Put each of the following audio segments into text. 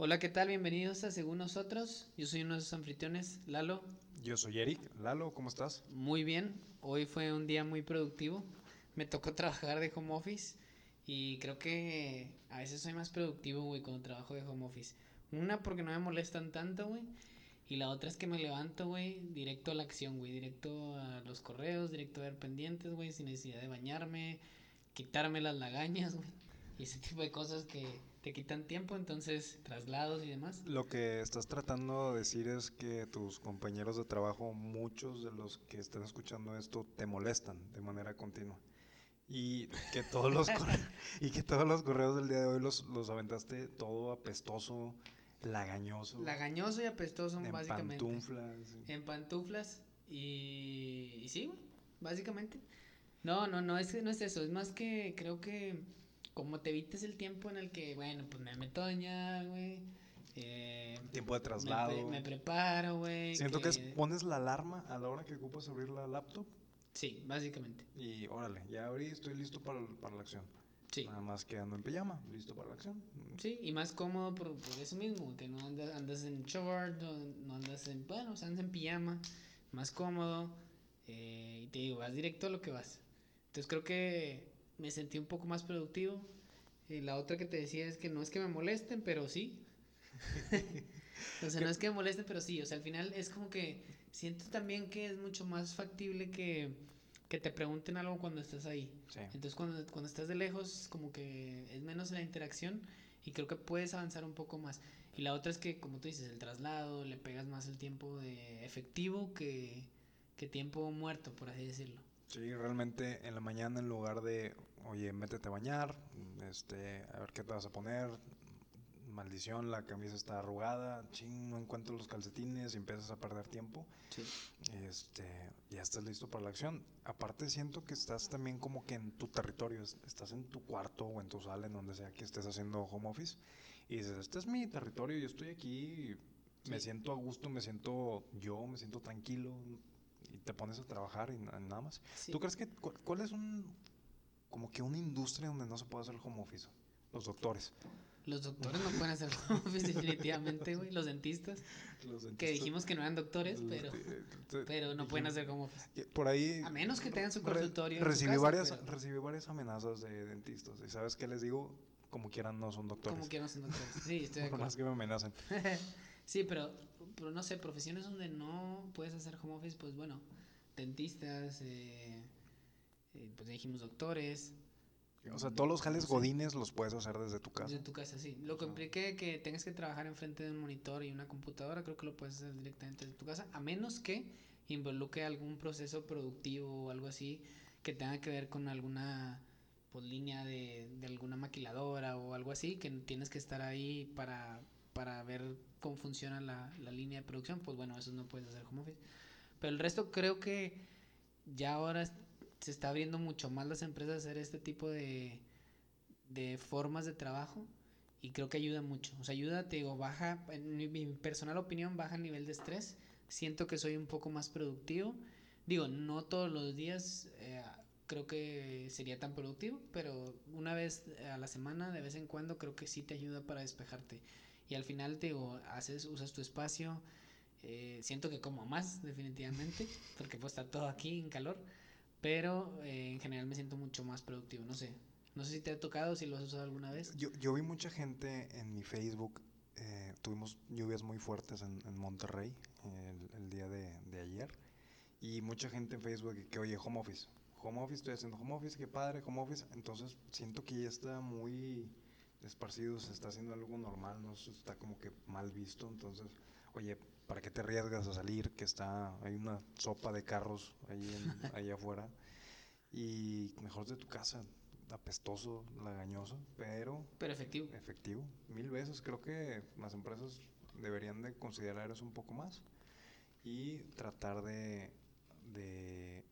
Hola, ¿qué tal? Bienvenidos a Según Nosotros. Yo soy uno de sus anfitriones, Lalo. Yo soy Eric. Lalo, ¿cómo estás? Muy bien. Hoy fue un día muy productivo. Me tocó trabajar de home office y creo que a veces soy más productivo, güey, cuando trabajo de home office. Una, porque no me molestan tanto, güey. Y la otra es que me levanto, güey, directo a la acción, güey. Directo a los correos, directo a ver pendientes, güey, sin necesidad de bañarme, quitarme las lagañas, güey. Y ese tipo de cosas que te quitan tiempo, entonces traslados y demás. Lo que estás tratando de decir es que tus compañeros de trabajo, muchos de los que están escuchando esto, te molestan de manera continua. Y que todos los, y que todos los correos del día de hoy los, los aventaste todo apestoso, lagañoso. Lagañoso y apestoso, en básicamente. Pantuflas. En pantuflas. Y, y sí, básicamente. No, no, no es, no es eso. Es más que creo que como te evites el tiempo en el que, bueno, pues me meto güey. Eh, tiempo de traslado. Me, preparo, güey. Siento que, es, pones la alarma a la hora que ocupas abrir la laptop. Sí, básicamente. Y órale, ya abrí, estoy listo para, para la acción. Sí. Nada más quedando en pijama, listo para la acción. Sí, y más cómodo por, por eso mismo, que no andas, andas en short, no, andas en, bueno, andas en pijama, más cómodo. Eh, y te digo, vas directo a lo que vas. Entonces creo que me sentí un poco más productivo. Y la otra que te decía es que no es que me molesten, pero sí. o sea, no es que me molesten, pero sí. O sea, al final es como que siento también que es mucho más factible que, que te pregunten algo cuando estás ahí. Entonces, cuando, cuando estás de lejos, como que es menos la interacción y creo que puedes avanzar un poco más. Y la otra es que, como tú dices, el traslado, le pegas más el tiempo de efectivo que, que tiempo muerto, por así decirlo. Sí, realmente en la mañana en lugar de, oye, métete a bañar, este, a ver qué te vas a poner, maldición, la camisa está arrugada, ching, no encuentro los calcetines y empiezas a perder tiempo. Sí. Este, ya estás listo para la acción. Aparte siento que estás también como que en tu territorio, estás en tu cuarto o en tu sala, en donde sea que estés haciendo home office, y dices, este es mi territorio, yo estoy aquí, me siento a gusto, me siento yo, me siento tranquilo, y te pones a trabajar y nada más. ¿Tú crees que cuál es un como que una industria donde no se puede hacer el home office? Los doctores. Los doctores no pueden hacer home office definitivamente, güey. Los dentistas. Los dentistas. Que dijimos que no eran doctores, pero, pero no pueden hacer home office. Por ahí. A menos que tengan su consultorio. recibí, varias, recibí varias amenazas de dentistas. ¿Y sabes qué les digo? Como quieran, no son doctores. Como quieran, no son doctores. Sí, estoy de acuerdo. Por más que me amenacen. Sí, pero, pero no sé, profesiones donde no puedes hacer home office, pues bueno, dentistas, eh, eh, pues dijimos doctores. O sea, todos los jales godines los puedes hacer desde tu casa. Desde tu casa, sí. Lo que implique que tengas que trabajar enfrente de un monitor y una computadora, creo que lo puedes hacer directamente desde tu casa, a menos que involucre algún proceso productivo o algo así que tenga que ver con alguna pues, línea de, de alguna maquiladora o algo así, que tienes que estar ahí para para ver cómo funciona la, línea de producción, pues bueno, eso no puedes hacer home office. Pero el resto creo que ya ahora se está abriendo mucho más las empresas a hacer este tipo de, de formas de trabajo y creo que ayuda mucho. O sea, ayuda, te digo, baja, en mi, personal opinión, baja el nivel de estrés. Siento que soy un poco más productivo. Digo, no todos los días eh, creo que sería tan productivo, pero una vez a la semana, de vez en cuando, creo que sí te ayuda para despejarte y al final te digo, haces, usas tu espacio, eh, siento que como más definitivamente, porque pues está todo aquí en calor, pero eh, en general me siento mucho más productivo, no sé, no sé si te ha tocado, si lo has usado alguna vez. Yo, yo vi mucha gente en mi Facebook, eh, tuvimos lluvias muy fuertes en, Monterrey el, día de, de, ayer, y mucha gente en Facebook que, oye, home office, home office, estoy haciendo home office, qué padre, home office, entonces siento que ya está muy esparcido se está haciendo algo normal, no está como que mal visto, entonces, oye, ¿para qué te arriesgas a salir? Que está, hay una sopa de carros ahí, en, ahí afuera, y mejor de tu casa, apestoso, lagañoso, pero... Pero efectivo. Efectivo, mil veces, creo que las empresas deberían de considerar eso un poco más y tratar de, de,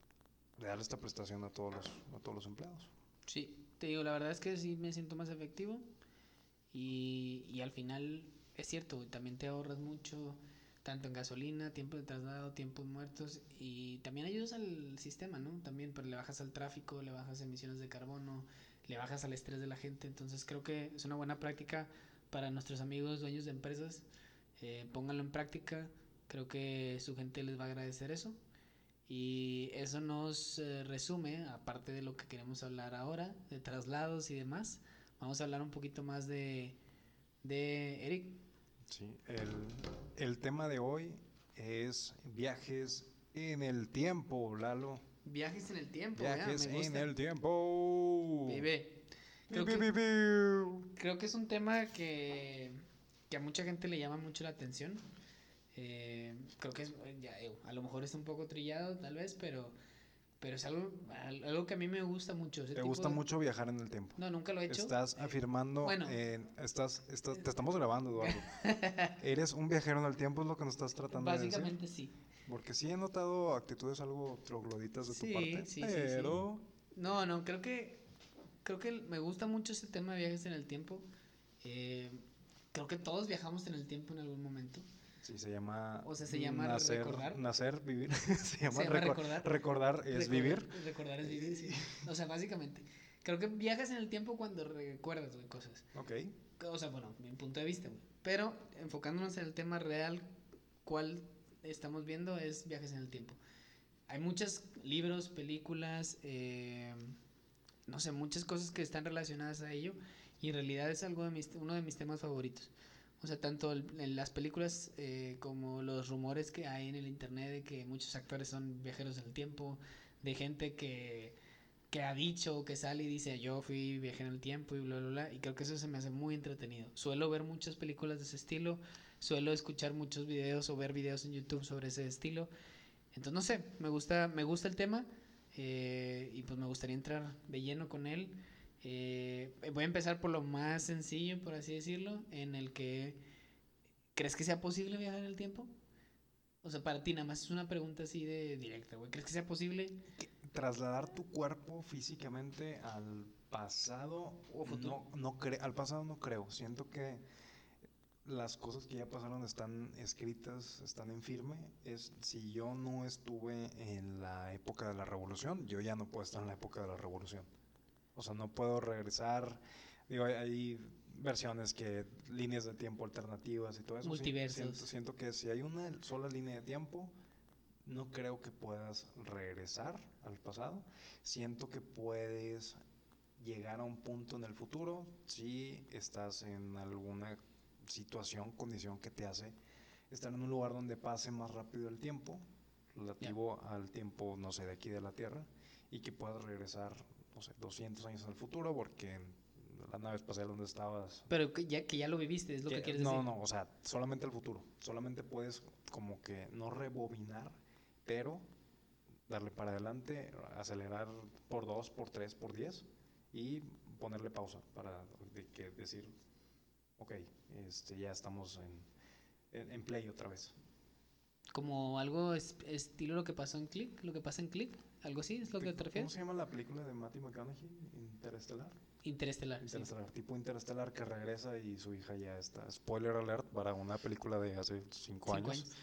de darle esta prestación a todos los, a todos los empleados. Sí, te digo, la verdad es que sí me siento más efectivo y, y al final es cierto, también te ahorras mucho, tanto en gasolina, tiempo de traslado, tiempos muertos y también ayudas al sistema, ¿no? También, pero le bajas al tráfico, le bajas emisiones de carbono, le bajas al estrés de la gente, entonces creo que es una buena práctica para nuestros amigos dueños de empresas, eh, pónganlo en práctica. Creo que su gente les va a agradecer eso. Y eso nos eh, resume, aparte de lo que queremos hablar ahora, de traslados y demás, vamos a hablar un poquito más de, de Eric. Sí, el, el tema de hoy es viajes en el tiempo, Lalo. Viajes en el tiempo, Viajes ya, me en el tiempo. Vive. Que, creo que es un tema que, que a mucha gente le llama mucho la atención. Eh, creo que es, ya, eh, a lo mejor es un poco trillado tal vez, pero, pero es algo, al- algo que a mí me gusta mucho. ese Te tipo gusta de- mucho viajar en el tiempo. No, nunca lo he hecho. Estás afirmando, bueno. en- estás, estás- te estamos grabando, Eduardo. Eres un viajero en el tiempo, es lo que nos estás tratando de decir. Básicamente sí. Porque sí he notado actitudes algo trogloditas de tu parte, sí, sí, sí. pero No, no, creo que creo que me gusta mucho ese tema de viajes en el tiempo. Eh, creo que todos viajamos en el tiempo en algún momento. Sí se llama O sea, se llama nacer, recordar. nacer, vivir. se llama, llama recor- recordar. recordar es Recordar- vivir. Recordar es vivir, sí. O sea, básicamente. Creo que viajas en el tiempo cuando recuerdas, güey, cosas. Ok. O sea, bueno, mi punto de vista, güey. Pero enfocándonos en el tema real, ¿cuál estamos viendo? Es viajes en el tiempo. Hay muchos libros, películas, eh, no sé, muchas cosas que están relacionadas a ello. Y en realidad es algo de mis, uno de mis temas favoritos. O sea, tanto en las películas eh, como los rumores que hay en el internet de que muchos actores son viajeros en el tiempo, de gente que, que ha dicho, que sale y dice yo fui viajero en el tiempo y bla, bla, bla. Y creo que eso se me hace muy entretenido. Suelo ver muchas películas de ese estilo, suelo escuchar muchos videos o ver videos en YouTube sobre ese estilo. Entonces, no sé, me gusta, me gusta el tema eh, y pues me gustaría entrar de lleno con él. Eh, voy a empezar por lo más sencillo, por así decirlo, en el que ¿crees que sea posible viajar en el tiempo? O sea, para ti nada más es una pregunta así de directa, güey. ¿Crees que sea posible? Trasladar tu cuerpo físicamente al pasado O futuro. no, no cre- al pasado no creo. Siento que las cosas que ya pasaron están escritas, están en firme. Es si yo no estuve en la época de la revolución, yo ya no puedo estar en la época de la revolución. O sea, no puedo regresar. Digo, hay, hay versiones que líneas de tiempo alternativas y todo eso. Multiversos. siento, siento que si hay una sola línea de tiempo, no creo que puedas regresar al pasado. Siento que puedes llegar a un punto en el futuro si estás en alguna situación, condición que te hace estar en un lugar donde pase más rápido el tiempo, relativo al tiempo, no sé, de aquí de la Tierra, y que puedas regresar, no sé, 200 años en el futuro, porque la nave espacial donde estabas Pero que ya, que ya lo viviste, es lo que, que- quieres no, decir. no, o sea, solamente el futuro. Solamente puedes como que no rebobinar, pero darle para adelante, acelerar por dos, por tres, por diez y ponerle pausa para de que decir, ok, este, ya estamos en, en, en play otra vez. Como algo es- estilo lo que pasó en Click, lo que pasa en Click, algo así, es lo que te ¿Cómo refieres. se llama la película de Matthew McConaughey? Interestelar. Interestelar. sí. Interestelar, tipo Interestelar que regresa y su hija ya está. Spoiler alert para una película de hace cinco, Cinco años. años.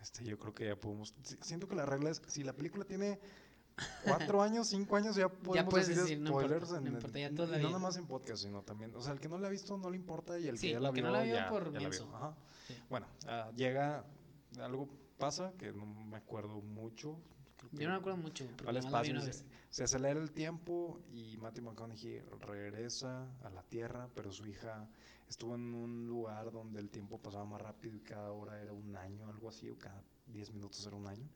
Este, yo creo que ya podemos. si- Siento que la regla es: si la película tiene cuatro años, cinco años, ya podemos puedes decir, decir, no importa, spoilers. en- no importa, ya la no nada más en podcast, sino también. O sea, el que no la ha visto no le importa y el Sí, que ya la vio, no la vio ya, por ya la vio. Ajá. Sí. Bueno, ah, llega. Algo pasa que no me acuerdo mucho. Yo no me acuerdo mucho, vi espacio. Se, se acelera el tiempo y Matthew McConaughey regresa a la Tierra, pero su hija estuvo en un lugar donde el tiempo pasaba más rápido y cada hora era un año, algo así, o cada 10 minutos era un año.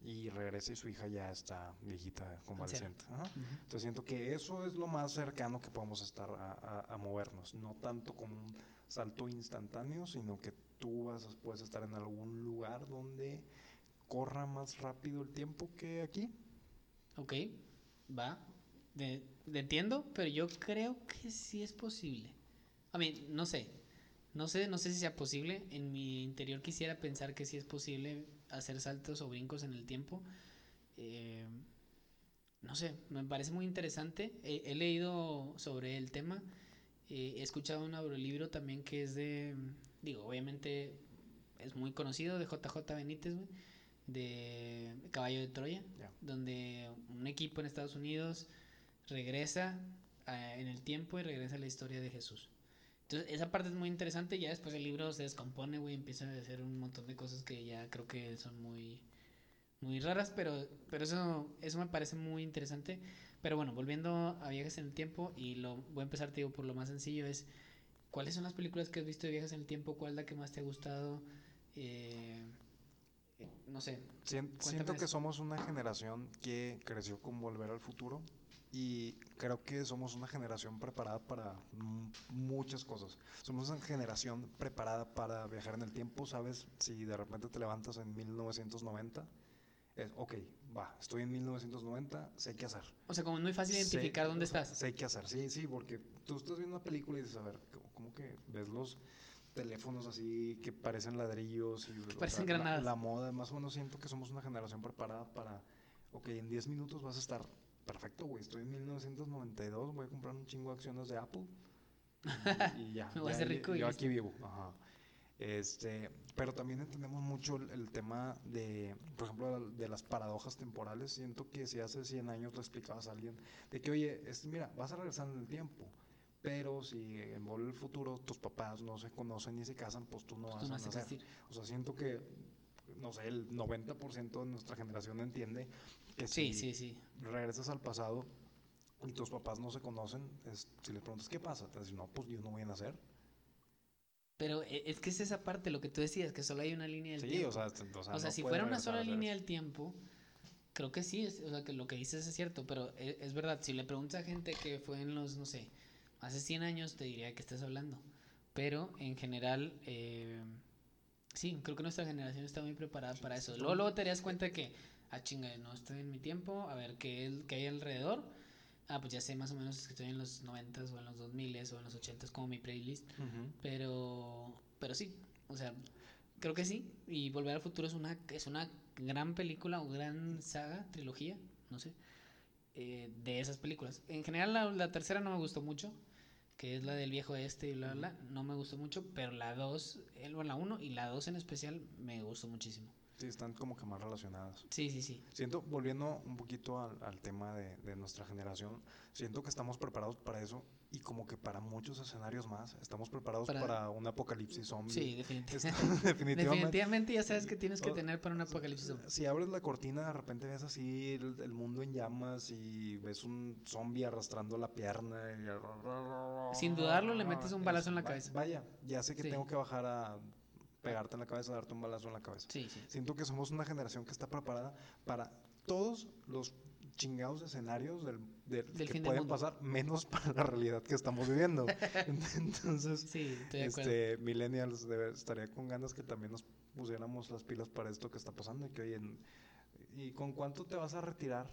Y regresa y su hija ya está viejita, convaleciente. Ajá. Ujú. Entonces siento que eso es lo más cercano que podemos estar a, a- a movernos, no tanto como un salto instantáneo, sino que tú vas, puedes estar en algún lugar donde corra más rápido el tiempo que aquí. Ok, va. De, de entiendo, pero yo creo que sí es posible. A mí, no sé. No sé, no sé si sea posible. En mi interior quisiera pensar que sí es posible hacer saltos o brincos en el tiempo. Eh, no sé, me parece muy interesante. He, leído sobre el tema. eh, he escuchado un audiolibro también que es de, digo, obviamente es muy conocido, de JJ Benítez, güey, de Caballo de Troya, Ya. donde un equipo en Estados Unidos regresa ah, en el tiempo y regresa a la historia de Jesús. Entonces, esa parte es muy interesante. Ya después el libro se descompone, güey. Empieza a hacer un montón de cosas que ya creo que son muy, muy raras. Pero, pero eso, eso me parece muy interesante. Pero bueno, volviendo a viajes en el tiempo. Y lo voy a empezar, te digo, por lo más sencillo: es ¿cuáles son las películas que has visto de viajes en el tiempo? ¿Cuál es la que más te ha gustado? Eh, no sé. Sien- siento que somos una generación que creció con Volver al Futuro y creo que somos una generación preparada para muchas cosas. Somos una generación preparada para viajar en el tiempo, ¿sabes? Si de repente te levantas en 1990, es, ok, va, estoy en 1990, sé qué hacer. O sea, como es muy fácil identificar Sé- dónde estás. Sé qué hacer, sí, sí, porque tú estás viendo una película y dices, a ver, ¿cómo, cómo que ves los teléfonos así que parecen ladrillos? Y, o parecen granadas. La, moda, más o menos siento que somos una generación preparada para, ok, en 10 minutos vas a estar perfecto, güey, estoy en 1992, voy a comprar un chingo de acciones de Apple y, y ya. Me voy a hacer yo- rico y Yo aquí vivo, ajá. Este, pero también entendemos mucho el, el tema de, por ejemplo, de las paradojas temporales. Siento que si hace 100 años le explicabas a alguien de que, oye, es, mira, vas a regresar en el tiempo, pero si en al futuro tus papás no se conocen ni se casan, pues tú no Pues vas tú no a nacer. existir. O sea, siento que, no sé, el 90% de nuestra generación entiende que Sí, si sí, sí. regresas al pasado y tus papás no se conocen, es- si les preguntas qué pasa, te dicen, no, pues yo no voy a nacer. Pero e- es que es esa parte, lo que tú decías, que solo hay una línea del Sí, tiempo. o sea, t- o sea, O sea, no si fuera una sola línea del tiempo, creo que sí, es- o sea, que lo que dices es cierto, pero e- es, verdad, si le preguntas a gente que fue en los, no sé, hace 100 años, te diría que estás hablando. Pero en general, eh, sí, creo que nuestra generación está muy preparada para eso. Luego, luego te darías cuenta que, ah, chinga, no estoy en mi tiempo, a ver qué, es- qué hay alrededor. Ah, pues ya sé más o menos que estoy en los 90s o en los 2000s o en los 80s como mi playlist. Ujú. Pero, pero sí, o sea, creo que sí. Y Volver al Futuro es una, es una gran película o gran saga, trilogía, no sé, eh, de esas películas. En general la, la tercera no me gustó mucho, que es la del viejo este y bla, bla, bla, no me gustó mucho, pero la dos, el, bueno, la uno y la dos en especial me gustó muchísimo. Sí, están como que más relacionadas. Sí, sí, sí. Siento, volviendo un poquito al, al tema de, de nuestra generación, siento que estamos preparados para eso y como que para muchos escenarios más, estamos preparados Para- para, un apocalipsis zombie. Sí, definitivamente. Está- definitivamente. Definitivamente ya sabes que tienes que tener para un apocalipsis. zombie. Si abres la cortina, de repente ves así el, el mundo en llamas y ves un zombie arrastrando la pierna. y- Sin dudarlo, le metes un balazo en la cabeza. Vaya, ya sé que Sí. tengo que bajar a pegarte en la cabeza, darte un balazo en la cabeza. Sí, sí. Siento que somos una generación que está preparada para todos los chingados escenarios del, del- Del que pueden pasar, menos para la realidad que estamos viviendo. Entonces, Sí, de este, millennials estaría con ganas que también nos pusiéramos las pilas para esto que está pasando y que oye, ¿y con cuánto te vas a retirar?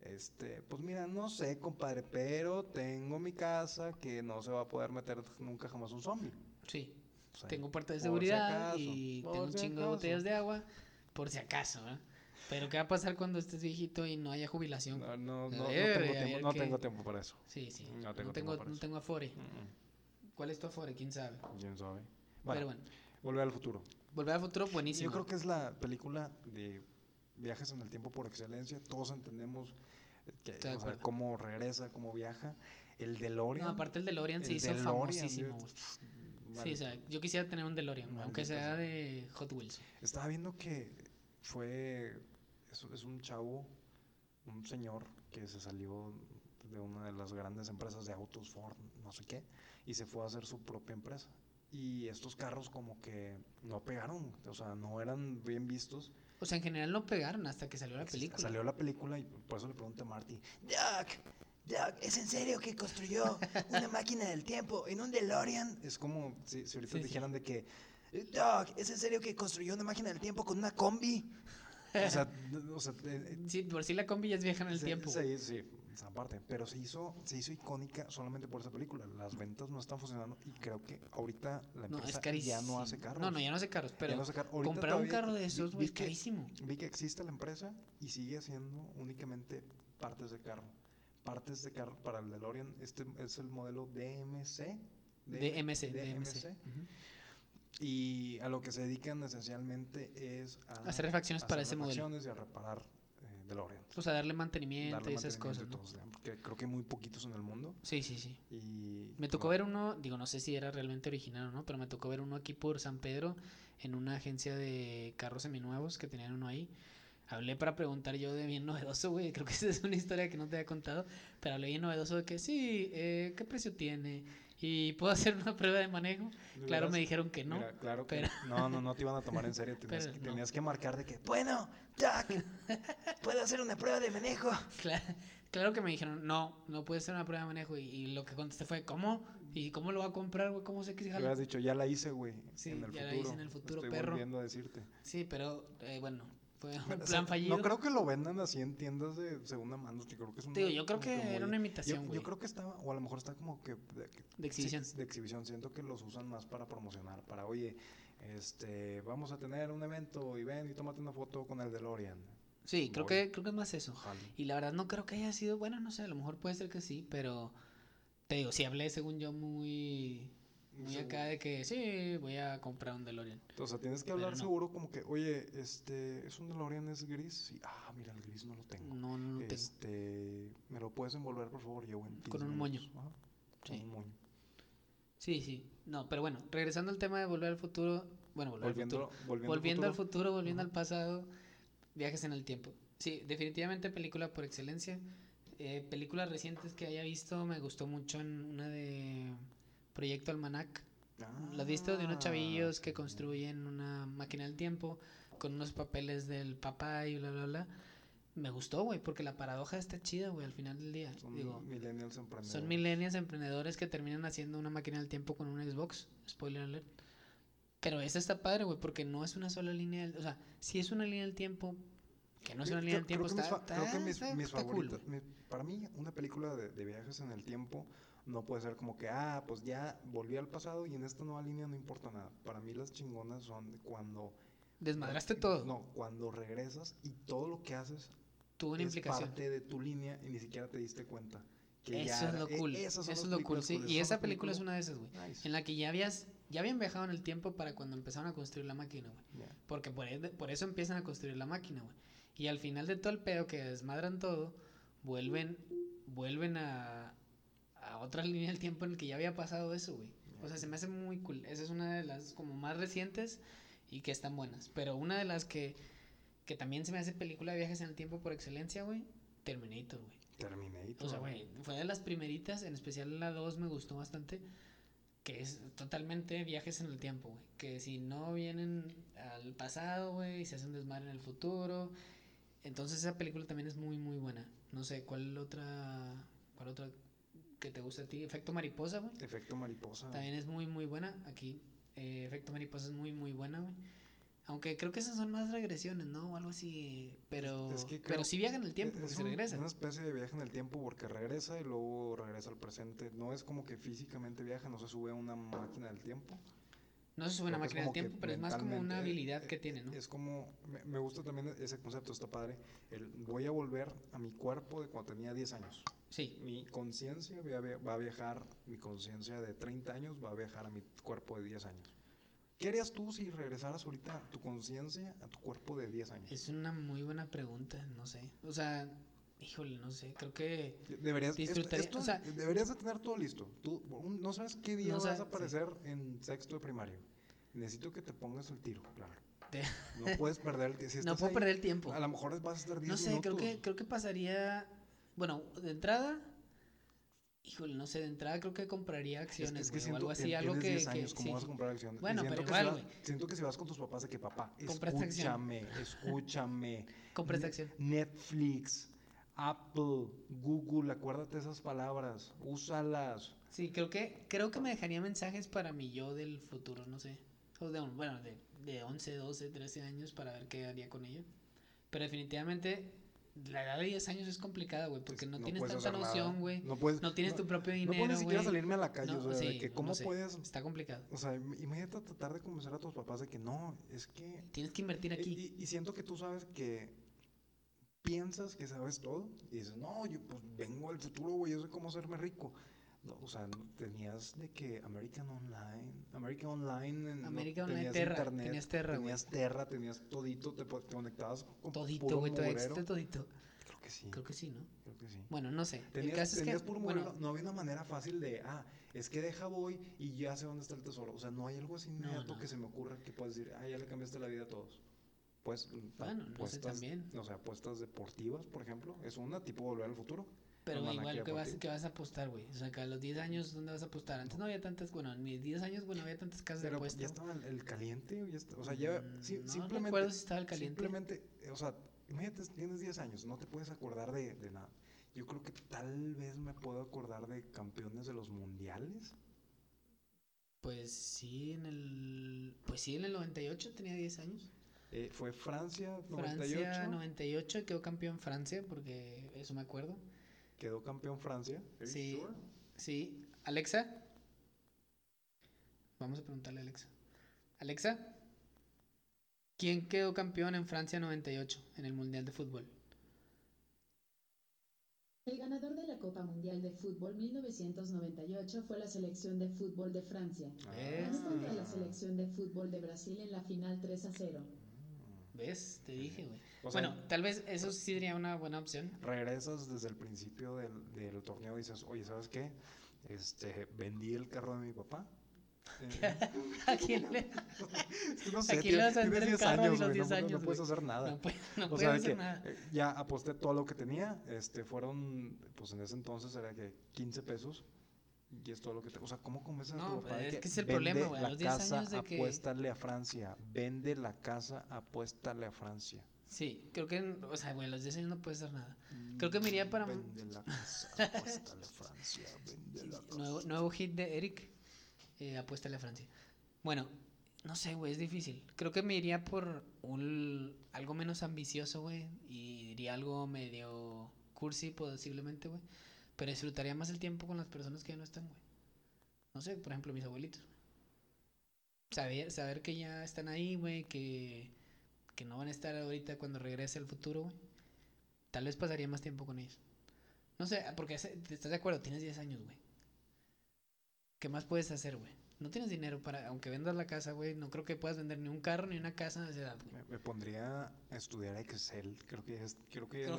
Este, pues mira, no sé, compadre, pero tengo mi casa que no se va a poder meter nunca jamás un zombie. Sí. O sea, Tengo puerta de si seguridad acaso, y por tengo un si chingo de botellas de agua, por si acaso, ¿verdad? Pero ¿qué va a pasar cuando estés viejito y no haya jubilación? No, no, no, no Eh, tengo, tiempo, no tengo tiempo para eso. Sí, sí. No No tengo no tengo, eso. afore. Mm, ¿Cuál es tu afore? ¿Quién sabe? ¿Quién sabe? Pero Bueno, volver al futuro. Volver al futuro, buenísimo. Yo creo que es la película de viajes en el tiempo por excelencia. Todos entendemos que, Estoy de o sea, acuerdo. cómo regresa, cómo viaja. El DeLorean. No, aparte el DeLorean se el hizo DeLorean, famosísimo. yo-. Sí, o sea, yo quisiera tener un DeLorean, aunque Maldita sea sea. de Hot Wheels. Estaba viendo que fue. Es, es un chavo, un señor que se salió de una de las grandes empresas de autos, Ford, no sé qué, y se fue a hacer su propia empresa. Y estos carros, como que no pegaron, o sea, no eran bien vistos. O sea, en general no pegaron hasta que salió la película. Salió la película y por eso le pregunté a Marty: Doc, Doc, ¿es en serio que construyó una máquina del tiempo en un DeLorean? Es como si, si ahorita Sí, sí. dijeran de que. Doc, ¿es en serio que construyó una máquina del tiempo con una combi? O sea, o sea, eh, Sí, por si la combi ya es vieja en el sí, tiempo. Sí, sí, esa parte. Pero se hizo, se hizo icónica solamente por esa película. Las ventas no están funcionando y creo que ahorita la empresa ya no hace carros. No, no, ya no hace carros, pero Ya no hace carros. Ahorita comprar un carro de esos, güey, carísimo. Vi que existe la empresa y sigue haciendo únicamente partes de carro. Partes de carro para el DeLorean. Este es el modelo DMC. DMC, DMC. Y a lo que se dedican esencialmente es a Hacer refacciones para hacer ese modelo. y a reparar eh, DeLorean. O sea, darle mantenimiento Darle y esas mantenimiento cosas, y ¿no? todo, creo que hay muy poquitos en el mundo. Sí, sí, sí. Y Me tocó no, ver uno, digo, no sé si era realmente original o no, pero me tocó ver uno aquí por San Pedro en una agencia de carros seminuevos que tenían uno ahí. Hablé para preguntar yo de bien novedoso, güey. Creo que esa es una historia que no te había contado. Pero hablé bien novedoso de que sí, eh, ¿qué precio tiene? ¿Y puedo hacer una prueba de manejo? ¿de Claro, me dijeron que no. Mira, claro que pero- no, no, no te iban a tomar en serio. Tenías, que, no. tenías que marcar de que, bueno, Jack, ¿puedo hacer una prueba de manejo? Claro, claro que me dijeron, no, no puede ser una prueba de manejo. Y, y lo que contesté fue, ¿cómo? ¿Y cómo lo va a comprar, güey? ¿Cómo sé que se jala? hubieras dicho, ya la hice, güey. Sí, en el ya la hice en el futuro, Estoy perro. volviendo a decirte. Sí, pero eh, bueno, fue un Pero, o plan sea, fallido. No creo que lo vendan así en tiendas de segunda mano. Yo creo que es un. Digo, yo creo que era una imitación, yo, creo que estaba, o a lo mejor está como que. De, que- De exhibición. sí, de exhibición. Siento que los usan más para promocionar. Para, oye, este, vamos a tener un evento y ven y tómate una foto con el DeLorean. Sí, creo que, creo que es más eso. Y la verdad no creo que haya sido, bueno, no sé, a lo mejor puede ser que sí, pero te digo, sí hablé según yo muy, muy acá de que sí, voy a comprar un DeLorean. O sea, tienes que hablar no. seguro como que, oye, este, ¿es un DeLorean es gris? Sí, ah, mira, el gris no lo tengo. No, no lo tengo. Este, ¿me lo puedes envolver, por favor? Llevo en Con 15 un moño. Ajá, con Sí. un moño. Sí, sí. No, pero bueno, regresando al tema de volver al futuro, bueno, volver Volviendo, al futuro. volviendo, Volviendo al futuro. futuro, volviendo al pasado, viajes en el tiempo. Sí, definitivamente película por excelencia. Eh, películas recientes que haya visto, me gustó mucho en una de Proyecto Almanac. ¿La has visto? De unos chavillos Ah, que sí. construyen una máquina del tiempo con unos papeles del papá y bla, bla, bla. Me gustó, güey, porque la paradoja está chida, güey, al final del día. Son Digo, millennials emprendedores. son millennials emprendedores que terminan haciendo una máquina del tiempo con un Xbox. Spoiler alert. Pero esa está padre, güey, porque no es una sola línea del... O sea, si es una línea del tiempo, que no es una línea del tiempo, que está, creo que mis, mis cool, favoritas- para mí, una película de, de viajes en el tiempo no puede ser como que, ah, pues ya volví al pasado y en esta nueva línea no importa nada. Para mí las chingonas son cuando... Desmadraste todo. No, cuando regresas y todo lo que haces Tuvo una es implicación. parte de tu línea y ni siquiera te diste cuenta. que ya Eso es lo e- cool. Eso es lo cool, sí. cool, Y esa película es una de esas, güey. Nice. En la que ya habías, ya habían viajado en el tiempo para cuando empezaron a construir la máquina, güey. Porque por, e- por eso empiezan a construir la máquina, güey. Y al final de todo el pedo que desmadran todo, vuelven, vuelven a otra línea del tiempo en el que ya había pasado eso, güey. O sea, se me hace muy cool. Esa es una de las como más recientes y que están buenas. Pero una de las que, que también se me hace película de viajes en el tiempo por excelencia, güey. Terminator, güey. Terminator. O sea, güey, fue de las primeritas, en especial la 2 me gustó bastante, que es totalmente viajes en el tiempo, güey. Que si no vienen al pasado, güey, se hacen desmadre en el futuro. Entonces esa película también es muy, muy buena. No sé, ¿cuál otra, cuál otra que te gusta a ti? Efecto Mariposa, güey. Efecto mariposa. También es muy, muy buena. Aquí, eh, Efecto Mariposa es muy, muy buena, güey. Aunque creo que esas son más regresiones, ¿no? O algo así. Pero, Es que pero sí viajan en el tiempo, Es se una especie de viaje en el tiempo porque regresa y luego regresa al presente. No es como que físicamente viaja, no se sube a una máquina del tiempo. No se sube una Creo que máquina del tiempo, pero es más como una habilidad eh, que tiene, ¿no? Es como, me, me gusta también ese concepto, está padre. El, voy a volver a mi cuerpo de cuando tenía 10 años. Sí, Mi conciencia va a viajar, mi conciencia de 30 años va a viajar a mi cuerpo de 10 años. ¿Qué harías tú si regresaras ahorita tu conciencia a tu cuerpo de 10 años? es una muy buena pregunta, no sé. O sea, híjole, no sé, creo que Deberías, o sea- deberías de tener todo listo. Tú no sabes qué día No vas sé, a sí. aparecer en sexto de primario. Necesito que te pongas el tiro, claro. de- No puedes perder el tiempo. no puedo perder el tiempo. A lo mejor vas a estar 10 No sé, creo minutos. que, creo que pasaría, bueno, de entrada, híjole, no sé, de entrada creo que compraría Es que- acciones, es que güey, o siento algo así, algo que, 10 que- años, ¿cómo sí. vas a comprar acciones? Bueno, siento pero igual, güey. Siento que si vas con tus papás de que papá, escúchame, escúchame. Compra esta Ne- acción. Netflix, Apple, Google, acuérdate esas palabras, úsalas. Sí, creo que, creo que me dejaría mensajes para mi yo del futuro, no sé. O de, bueno, de, de 11, 12, 13 años para ver qué haría con ella. Pero definitivamente, la edad de 10 años es complicada, güey, porque no, tienes tanta noción, güey. No, puedes, No tienes tu propio No dinero, puedes ni siquiera güey. salirme a la calle, No, o sea, de sí, que cómo no sé. puedes... Está complicado. O sea, im- imagínate tratar de convencer a tus papás de que no, es que... Tienes que invertir aquí. Y, y siento que tú sabes que piensas que sabes todo y dices, no, yo pues vengo del futuro, güey, yo sé cómo hacerme rico. No, o sea, no- tenías de que American Online, American Online, en- no, American Online, tenías Terra, internet, tenías Terra, tenías Terra, tenías todito, te, te conectabas con Todito, güey, mugrero. todito. Creo que sí, Creo que sí, ¿no? creo que sí. Bueno, no sé. el Tenías, caso es tenías que, puro bueno, no había una manera fácil de, ah, es que deja voy y ya sé dónde está el tesoro. O sea, no hay algo así inmediato no. que se me ocurra que puedas decir, ah, ya le cambiaste la vida a todos. Pues, Bueno, no sé también. O sea, apuestas deportivas, por ejemplo, es una, tipo volver al futuro. Pero igual, ¿qué vas. ¿qué vas a apostar, güey? O sea, que a los 10 años, ¿dónde vas a apostar? Antes no había tantas, bueno, en mis 10 años, bueno, había tantas casas de apuestas. ya estaba el, caliente, ya está- o sea, ya Mm, no simplemente. recuerdo si estaba el caliente. Simplemente, o sea, imagínate, tienes 10 años, no te puedes acordar de, de nada. Yo creo que tal vez me puedo acordar de campeones de los mundiales. Pues sí, en el. Pues sí, en el 98 tenía 10 años. Eh, fue Francia 98. Francia 98 quedó campeón Francia, porque eso me acuerdo. Quedó campeón Francia. Sí. sure? Sí. Alexa. Vamos a preguntarle a Alexa. Alexa. ¿Quién quedó campeón en Francia 98 en el Mundial de Fútbol? El ganador de la Copa Mundial de Fútbol 1998 fue la selección de fútbol de Francia. ¿Ves? Ganó contra la selección de fútbol de Brasil en la final 3 a 0. ¿Ves? Te dije, güey. O sea, Bueno, tal vez eso sí sería una buena opción. regresas desde el principio del, del torneo y dices, oye, ¿sabes qué? Este, vendí el carro de mi papá. Eh, ¿A quién le.? no sé, ¿A quién le vas a tienes vender el 10 carro a años, los güey, no, 10 no años, puedes hacer nada. No, puede, no o puedes sea, hacer que nada. eh, ya aposté todo lo que tenía, este, fueron, pues en ese entonces era que 15 pesos. Y es todo lo que te... O sea, ¿cómo convences a No, tu papá es que que es el vende problema, güey, a la los 10 casa, años de que- apuéstale a Francia. Vende la casa, apuéstale a Francia. Sí, creo que. O sea, güey, a los 10 años no puedes hacer nada. Creo que me iría para- Vende la casa, apuéstale a Francia. Vende la casa. Nuevo, nuevo hit de Eric. Eh, apuéstale a Francia. Bueno, no sé, güey, es difícil. Creo que me iría por un, algo menos ambicioso, güey. Y diría algo medio cursi, posiblemente, güey. Pero disfrutaría más el tiempo con las personas que ya no están, güey. No sé, por ejemplo, mis abuelitos. Saber, saber que ya están ahí, güey, que, que no van a estar ahorita cuando regrese al futuro, güey. Tal vez pasaría más tiempo con ellos. No sé, porque estás de acuerdo, tienes 10 años, güey. ¿Qué más puedes hacer, güey? No tienes dinero para, aunque vendas la casa, güey, no creo que puedas vender ni un carro ni una casa a esa edad. Me, me pondría a estudiar Excel. Creo que, es, creo que Creo-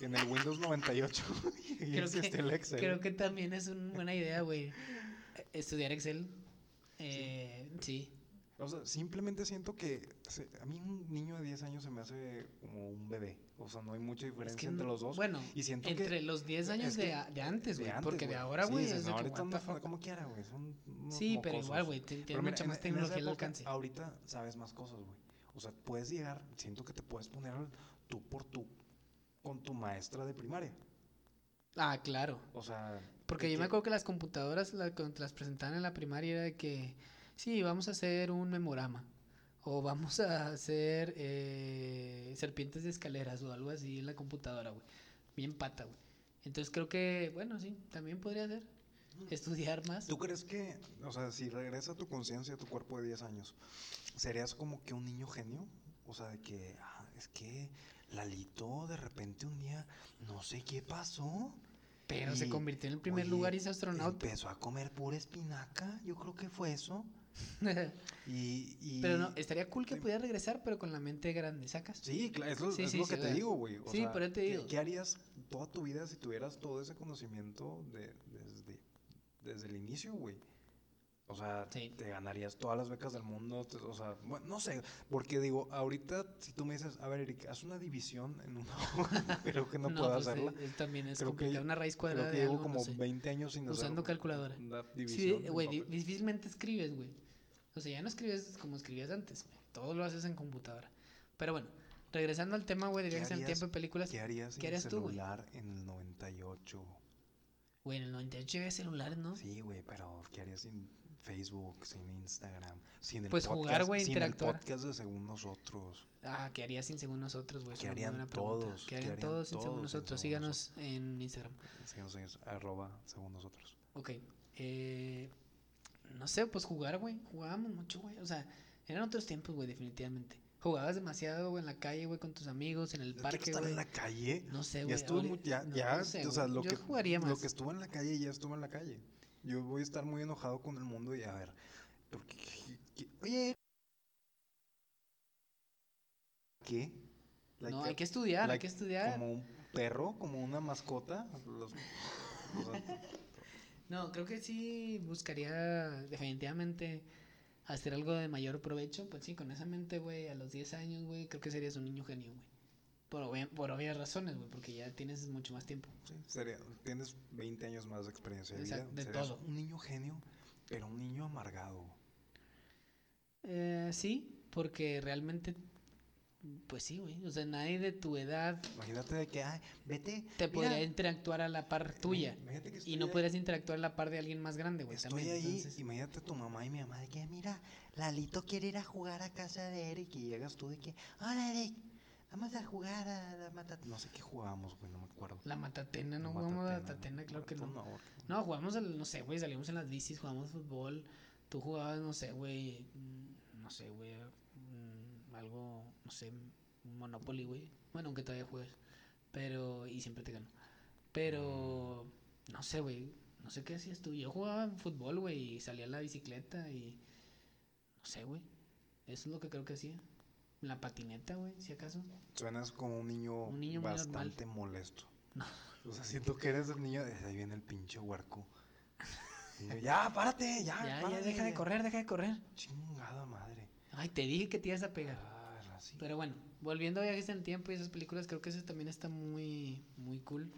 en, el Windows 98 ya Creo que- el Excel. Creo que también es una buena idea, güey. Estudiar Excel. Eh, sí. O sea, simplemente siento que se- a mí un niño de 10 años se me hace como un bebé. O sea, no hay mucha Es diferencia que entre no- los dos. Bueno, y siento entre que los 10 años es de, que de antes, de güey. Porque de ahora, Sí, güey, dices, es de no, que, the anda fuck. como quiera, güey. Son Sí, pero igual, güey, tiene mucha más tecnología al alcance. Ahorita sabes más cosas, güey. O sea, puedes llegar, siento que te puedes poner tú por tú con tu maestra de primaria. Ah, claro. O sea, Porque de yo me que- acuerdo que las computadoras, la- cuando te las presentaban en la primaria, era de que, sí, vamos a hacer un memorama. O vamos a hacer eh, serpientes de escaleras o algo así en la computadora, güey. Bien pata, güey. Entonces creo que, bueno, sí, también podría ser. Estudiar más. ¿Tú crees que, o sea, si regresa tu conciencia a tu cuerpo de 10 años, serías como que un niño genio? O sea, de que, ah, es que Lalito de repente un día, no sé qué pasó. Pero se convirtió en el primer oye, lugar y es astronauta. Empezó a comer pura espinaca, yo creo que fue eso. Y, y- pero no, estaría cool que sí. pudiera regresar, pero con la mente grande, ¿sacas? Sí, claro, es lo, Sí, es sí, lo sí, que te digo, güey. o sí, sea, pero te ¿qué- digo. ¿qué, harías toda tu vida si tuvieras todo ese conocimiento de, desde, desde el inicio, güey? O sea, Sí. te ganarías todas las becas del mundo, te- o sea, bueno, no sé, porque digo, ahorita si tú me dices, a ver, Eric, haz una división en una hoja, creo que no, puedo pues, hacerla. eh, eh, también es Creo que-. Una raíz Creo cuadrada que de llevo como no sé. 20 años sin Usando hacer calculadora. Una Sí, división. en güey, difícilmente escribes, güey. O sea, ya no escribes como escribías antes, güey. Todo lo haces en computadora. Pero bueno, regresando al tema, güey, de ¿Qué viajes en tiempo de películas. ¿Qué harías sin ¿Qué harías tú, güey? celular en el 98? Güey, en el 98 había celulares, ¿no? Sí, güey, pero ¿qué harías sin Facebook, sin Instagram, sin el Pues podcast, jugar, güey, sin interactuar. el podcast de según nosotros? Ah, ¿qué harías sin según nosotros, güey? ¿Qué harían todos? ¿Qué ¿Qué harían todos sin según sin nosotros? según Síganos en Instagram. Síganos en arroba según nosotros. Ok. Eh, no sé, pues jugar, güey. Jugábamos mucho, güey. O sea, eran otros tiempos, güey, definitivamente. Jugabas demasiado, güey, en la calle, güey, con tus amigos, en el ¿Ya parque, estar güey. en la calle? No sé, güey. ya estuvo mu- ya, no, ya, no sé, o sea, lo Yo que, jugaría lo que estuvo en la calle ya estuvo en la calle. Yo voy a estar muy enojado con el mundo y a ver, porque, qué- oye, ¿qué? Like, no, hay que estudiar, hay que estudiar. Como un perro, como una mascota. los- o sea, No, creo que sí buscaría definitivamente hacer algo de mayor provecho. Pues sí, con esa mente, güey, a los 10 años, güey, creo que serías un niño genio, güey. Por, obvia- por obvias razones, güey, porque ya tienes mucho más tiempo. sí, sería- tienes 20 años más de experiencia de Exacto, vida. de serías todo. Un niño genio, pero un niño amargado. Eh, sí, porque realmente, pues sí, güey. O sea, nadie de tu edad Imagínate de que, ay, vete. te mira, podría interactuar a la par tuya. imagínate que Y no ahí- podrías interactuar a la par de alguien más grande, güey. Estoy también, ahí, entonces- imagínate tu mamá y mi mamá de que, mira, Lalito quiere ir a jugar a casa de Eric y llegas tú de que, hola Eric, vamos a jugar a la mata... No sé qué jugábamos, güey, no me acuerdo. La matatena, no La jugamos a la matatena, matatena, claro que no. Favor. No, jugamos, al, no sé, güey, salimos en las bicis, jugamos fútbol. Tú jugabas, no sé, güey, mm, no sé, güey, mm, algo, no sé, Monopoly, güey. Bueno, aunque todavía juegas. Pero, y siempre te gano. Pero, no sé, güey, no sé qué hacías tú. Yo jugaba fútbol, güey, y salía a la bicicleta y, no sé, güey. Eso es lo que creo que hacía. La patineta, güey, si acaso. Suenas como un niño, Un niño bastante molesto. No. O sea, siento que eres el niño, de ahí viene el pinche yo, ya, párate, ya, Ya, ya, párate". deja de correr, deja de correr. Chingada madre. Ay, te dije que te ibas a pegar. Así. Pero bueno, volviendo a viajes en el tiempo y esas películas, creo que eso también está muy, muy cool.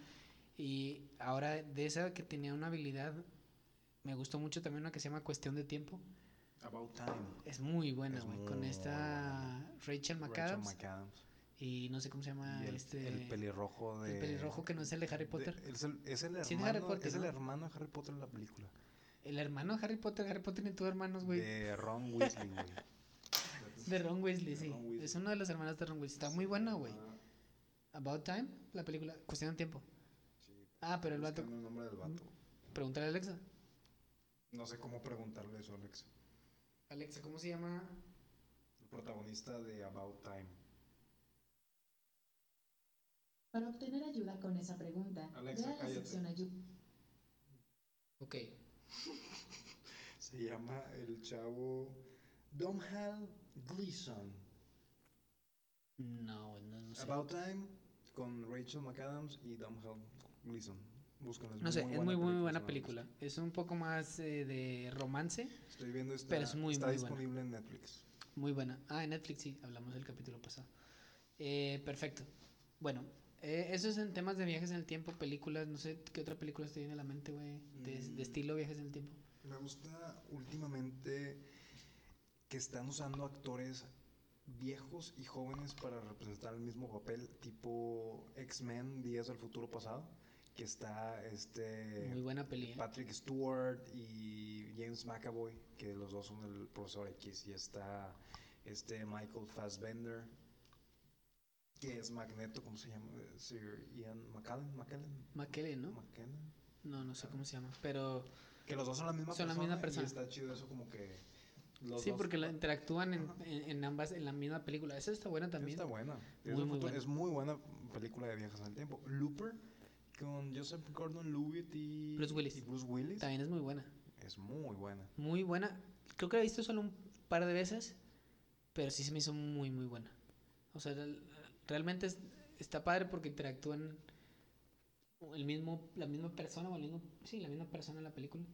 Y ahora, de esa que tenía una habilidad, me gustó mucho también una que se llama Cuestión de Tiempo. About Time. Es muy buena, Es güey. Con esta Rachel Rachel McAdams. McAdams. Y no sé cómo se llama Y el, este. el pelirrojo de... el pelirrojo que no es el de Harry de- Potter. es, el, es el Sí, de hermano, Harry Potter, es el ¿no? hermano de Harry Potter en la película. El hermano de Harry Potter. Harry Potter tiene tus hermanos, güey. De... De Ron Weasley, güey. Ron Weasley, de sí. Ron Weasley. Es uno de los hermanos de Ron Weasley. Está muy buena, güey. About Time, la película. Cuestión de tiempo. Ah, pero el vato. El nombre del vato. Pregúntale a Alexa. No sé cómo preguntarle eso, Alex. Alexa, ¿cómo se llama? El protagonista de About Time. Para obtener ayuda con esa pregunta, Alexa, ve a la cállate. sección ayuda. Ok. Se llama el chavo Domhnall Gleeson. No, no, no sé. About Time con Rachel McAdams y Domhnall Gleeson. Búscanlo. No sé, es muy, muy buena película. Es un poco más eh, de romance. Estoy viendo esta. Pero es muy, está muy buena. disponible en Netflix. Muy buena. Ah, en Netflix sí, hablamos del capítulo pasado. Eh, perfecto. Bueno, eh, eso es en temas de viajes en el tiempo, películas. No sé qué otra película te viene a la mente, güey. De, de Mm. estilo viajes en el tiempo. Me gusta últimamente que están usando actores viejos y jóvenes para representar el mismo papel, tipo X-Men, Días del Futuro Pasado, que está este Muy buena peli. ¿eh? Patrick Stewart y James McAvoy, que los dos son el profesor X, y está este Michael Fassbender, que es Magneto, ¿cómo se llama? Eh, Sir Ian McKellen, McKellen, McKellen, ¿no? McKellen. No, no sé cómo se llama. Pero Que los dos son la misma Son la persona. misma persona. Y está chido eso como que... los sí, dos- porque la interactúan en, en, en ambas, en la misma película. Esa está buena también. Está buena. Muy, es, muy futuro- buena. es muy buena película de viajes en el tiempo. Looper, con Joseph Gordon-Levitt y Bruce Willis. y Bruce Willis. También es muy buena. Es muy buena. Muy buena. Creo que la he visto solo un par de veces, pero sí se me hizo muy, muy buena. O sea, real- realmente es- está padre porque interactúan el mismo, la misma persona, o el mismo, sí, la misma persona en la película.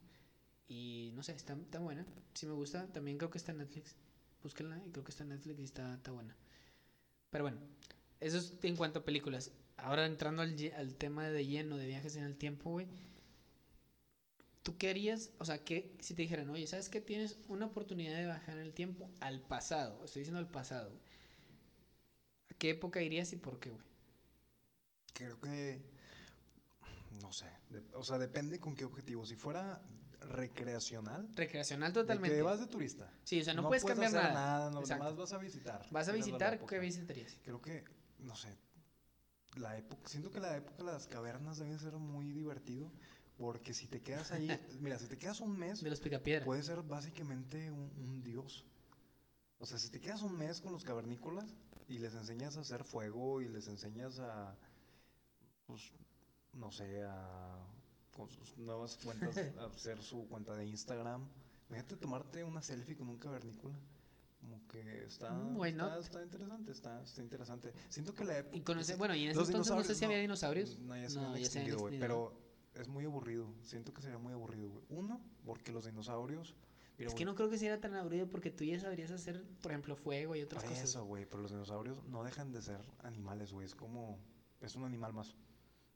Y no sé, está, está buena. Sí me gusta. También creo que está en Netflix. Búsquenla y creo que está en Netflix y está, está buena. Pero bueno, eso es en cuanto a películas. Ahora entrando al, tema de lleno de viajes en el tiempo, güey. ¿Tú qué harías? O sea, que si te dijeran, oye, ¿sabes qué? Tienes una oportunidad de bajar en el tiempo al pasado. Estoy diciendo al pasado. ¿A qué época irías y por qué, güey? Creo que... No sé. o sea, depende con qué objetivo. Si fuera recreacional... Recreacional de totalmente. que vas de turista. Sí, o sea, no, puedes cambiar hacer nada. no, Exacto. nomás vas a visitar. Vas a visitar. ¿qué visitarías? Creo que, no sé, la época, siento que la época de las cavernas debe ser muy divertido, porque si te quedas ahí, mira, si te quedas un mes, De los picapiedra. puedes ser básicamente un, un dios. O sea, si te quedas un mes con los cavernícolas y les enseñas a hacer fuego y les enseñas a, pues, no sé, a con sus nuevas cuentas, hacer su cuenta de Instagram. Imagínate tomarte una selfie con un cavernícola. Como que está, Mm, why está, está interesante, está, está interesante. Siento que la época... Y conocer, bueno, y en ese entonces no sé si había dinosaurios. No, ya se No, habían ya extinguido, güey. Pero es muy aburrido. Siento que sería muy aburrido, güey. Uno, porque los dinosaurios... mira, Es que no creo que sea tan aburrido porque tú ya sabrías hacer, por ejemplo, fuego y otras Por cosas. eso, güey, pero los dinosaurios no dejan de ser animales, güey. Es como... Es un animal más.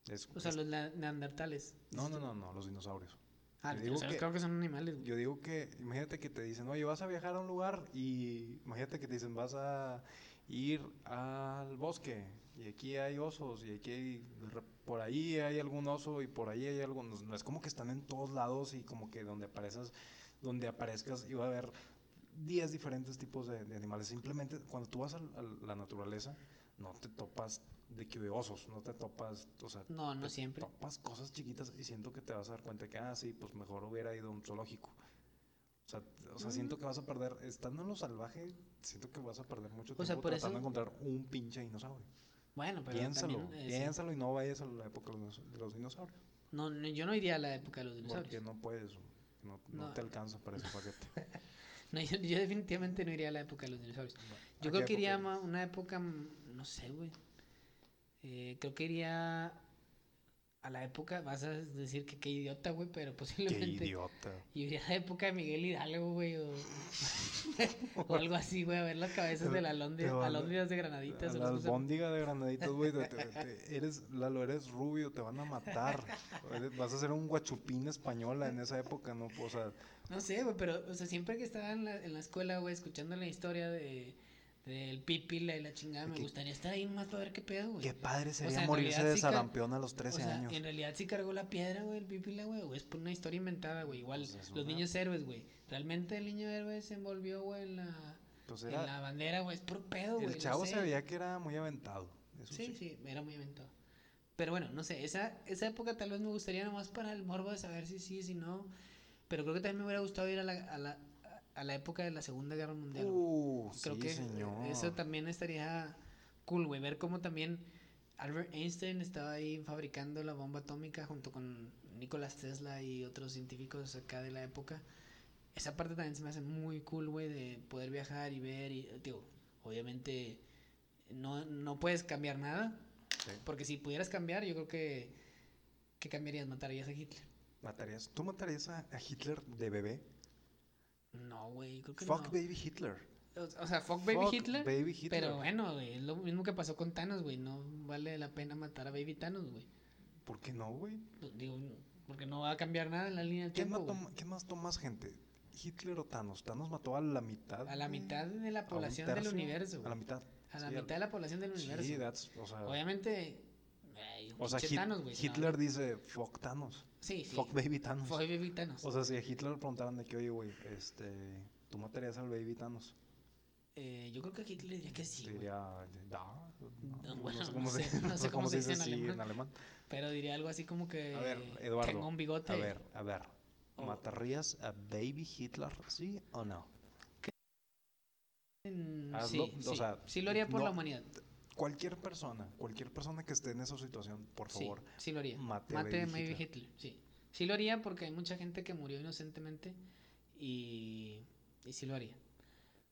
Es, O sea, es- los neandertales. No, no, no, no, los dinosaurios. Ah, Yo digo que- creo que son animales. Yo digo que, imagínate que te dicen, oye, vas a viajar a un lugar y imagínate que te dicen, vas a ir al bosque y aquí hay osos y aquí hay, por ahí hay algún oso y por ahí hay algo, no, es como que están en todos lados y como que donde aparezcas, donde aparezcas iba a haber 10 diferentes tipos de, de animales. Simplemente cuando tú vas a, la naturaleza, no te topas de que de osos, no te topas, o sea, No, no te siempre. topas cosas chiquitas y siento que te vas a dar cuenta que, ah, sí, pues mejor hubiera ido a un zoológico. O sea, o sea Mm. siento que vas a perder, estando en lo salvaje, siento que vas a perder mucho tiempo O sea, por tratando de encontrar un pinche dinosaurio. Bueno, pero piénsalo, también, eh, piénsalo y no vayas a la época de los, de los dinosaurios. No, no, yo no iría a la época de los dinosaurios. Porque no puedes, no, no No. te alcanza para ese paquete. No, yo, yo definitivamente no iría a la época de los dinosaurios. Yo ¿A creo que iría a una época, mm, no sé, güey. Eh, creo que iría época, vas a decir que qué idiota, güey, pero Qué posiblemente. idiota. Yo iría a la época de Miguel Hidalgo, güey, o, o algo así, güey, a ver las cabezas de la Te alóndidas, van a- alóndidas de granaditas. La albóndiga de granaditos, güey, eres, Lalo, eres rubio, te van a matar. Vas a ser un guachupín española en esa época, ¿no? O sea, No sé, güey, pero, o sea, siempre que estaba en la, en la escuela, güey, escuchando la historia de del pipila y la chingada, me ¿Qué- gustaría estar ahí nomás para ver qué pedo, güey. qué padre sería sea, en morirse de sí sarampión a los O 13 sea, años. en realidad sí cargó la piedra, güey, el pipila, güey, o es por una historia inventada, güey. Igual, Pues es los una- niños héroes, güey. Realmente el niño héroe se envolvió, güey, en la, Pues en la bandera, güey. Es por pedo, güey. el no chavo sé. se veía que era muy aventado. Eso Sí, sí. sí, era muy inventado. Pero bueno, no sé, esa, esa época tal vez me gustaría nomás para el morbo de saber si sí, si no. Pero creo que también me hubiera gustado ir a la, a la, a la época de la Segunda Guerra Mundial. Uh, creo sí, que señor. eso también estaría cool, güey. Ver cómo también Albert Einstein estaba ahí fabricando la bomba atómica junto con Nikola Tesla y otros científicos acá de la época. Esa parte también se me hace muy cool, güey, de poder viajar y ver. Y, digo, obviamente no, no puedes cambiar nada, Sí. porque si pudieras cambiar, yo creo que. ¿Qué cambiarías? ¿Matarías a Hitler? ¿Matarías? ¿Tú matarías a, a Hitler de bebé? No, güey, creo que Fuck no. baby Hitler. O, sea, fuck baby Fuck Hitler. baby Hitler. Pero bueno, güey, es lo mismo que pasó con Thanos, güey. No vale la pena matar a baby Thanos, güey. ¿Por qué no, güey? Pues, Digo, porque no va a cambiar nada en la línea del ¿Quién tiempo, mató, güey. ¿Quién mató más gente? ¿Hitler o Thanos? Thanos mató a la mitad. A la mitad de la población del universo, A la mitad. A la sí, mitad de la población del universo. Sí, that's, o sea, Obviamente. O sea pinche Hit- Thanos, güey, no, Hitler dice fuck Thanos. Sí, sí. Fuck baby Thanos. Fuck baby Thanos. O sea, si a Hitler le preguntaran de que, oye, güey, este, tú matarías al baby Thanos. Eh, yo creo que Hitler diría que sí, diría, "Da", no, bueno, no sé no cómo se, sé, no sé cómo se dice en así alemán. en alemán. Pero diría algo así como que. A ver, Eduardo. Tengo un bigote. A ver, a ver. O- ¿Matarías a baby Hitler, sí o no? Mm, Hazlo, sí, o sí. sea, sí lo haría por la humanidad. Cualquier persona, cualquier persona que esté en esa situación, por Sí, favor, sí lo haría. mate Mate a Hitler. Hitler. Sí. Sí lo haría porque hay mucha gente que murió inocentemente y, y sí lo haría.